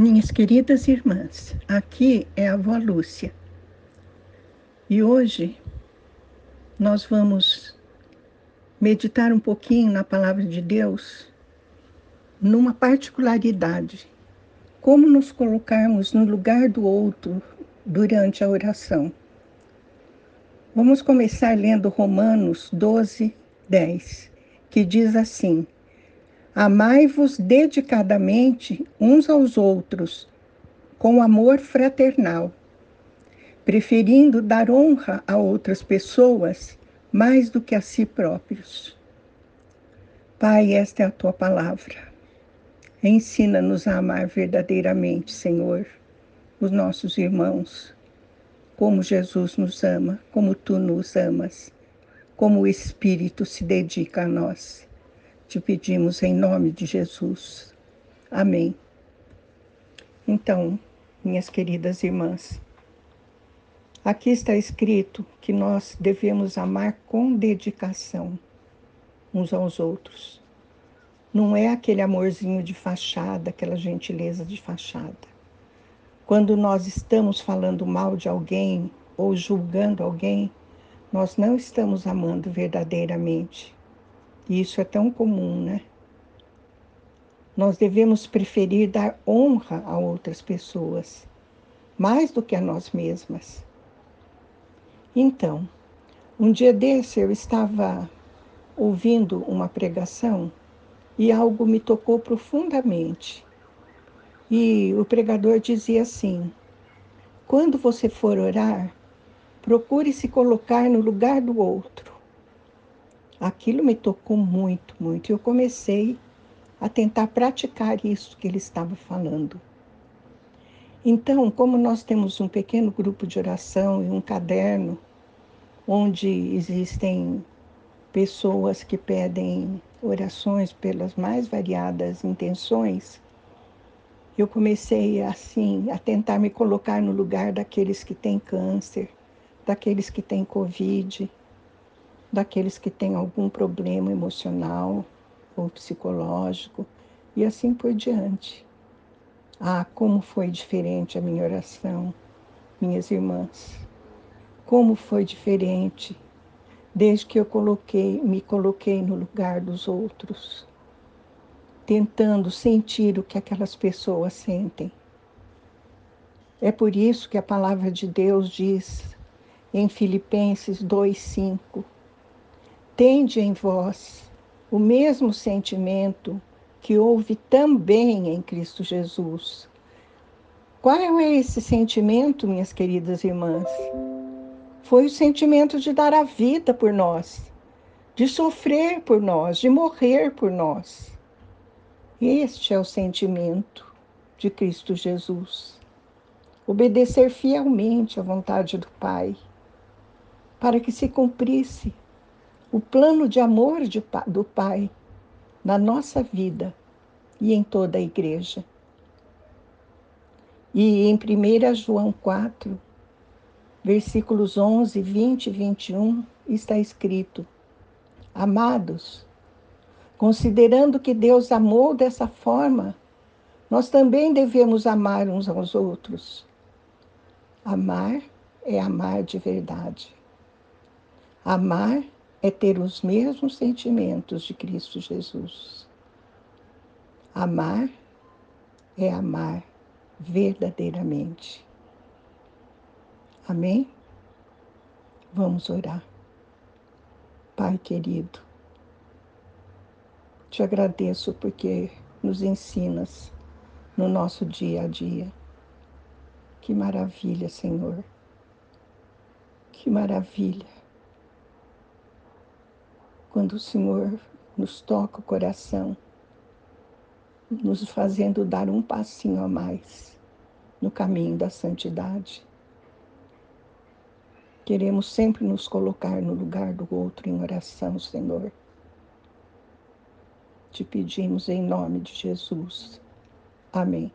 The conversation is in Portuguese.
Minhas queridas irmãs, aqui é a avó Lúcia. E hoje nós vamos meditar um pouquinho na palavra de Deus numa particularidade. Como nos colocarmos no lugar do outro durante a oração. Vamos começar lendo Romanos 12, 10, que diz assim: Amai-vos dedicadamente uns aos outros, com amor fraternal, preferindo dar honra a outras pessoas mais do que a si próprios. Pai, esta é a tua palavra. Ensina-nos a amar verdadeiramente, Senhor, os nossos irmãos, como Jesus nos ama, como tu nos amas, como o Espírito se dedica a nós. Te pedimos em nome de Jesus. Amém. Então, minhas queridas irmãs, aqui está escrito que nós devemos amar com dedicação uns aos outros. Não é aquele amorzinho de fachada, aquela gentileza de fachada. Quando nós estamos falando mal de alguém ou julgando alguém, nós não estamos amando verdadeiramente. E isso é tão comum, né? Nós devemos preferir dar honra a outras pessoas, mais do que a nós mesmas. Então, um dia desse eu estava ouvindo uma pregação e algo me tocou profundamente. E o pregador dizia assim: quando você for orar, procure se colocar no lugar do outro aquilo me tocou muito, muito. E eu comecei a tentar praticar isso que ele estava falando. Então, como nós temos um pequeno grupo de oração e um caderno, onde existem pessoas que pedem orações pelas mais variadas intenções, eu comecei assim a tentar me colocar no lugar daqueles que têm câncer, daqueles que têm covid, daqueles que têm algum problema emocional ou psicológico e assim por diante. Ah, como foi diferente a minha oração, minhas irmãs. Como foi diferente desde que eu coloquei, me coloquei no lugar dos outros, tentando sentir o que aquelas pessoas sentem. É por isso que a palavra de Deus diz em Filipenses 2:5 tende em vós o mesmo sentimento que houve também em Cristo Jesus. Qual é esse sentimento, minhas queridas irmãs? Foi o sentimento de dar a vida por nós, de sofrer por nós, de morrer por nós. Este é o sentimento de Cristo Jesus. Obedecer fielmente à vontade do Pai, para que se cumprisse o plano de amor de, do Pai na nossa vida e em toda a igreja. E em 1 João 4, versículos 11, 20 e 21, está escrito: Amados, considerando que Deus amou dessa forma, nós também devemos amar uns aos outros. Amar é amar de verdade. Amar é ter os mesmos sentimentos de Cristo Jesus. Amar é amar verdadeiramente. Amém? Vamos orar. Pai querido, te agradeço porque nos ensinas no nosso dia a dia. Que maravilha, Senhor. Que maravilha quando o Senhor nos toca o coração, nos fazendo dar um passinho a mais no caminho da santidade. Queremos sempre nos colocar no lugar do outro em oração, Senhor. Te pedimos em nome de Jesus. Amém.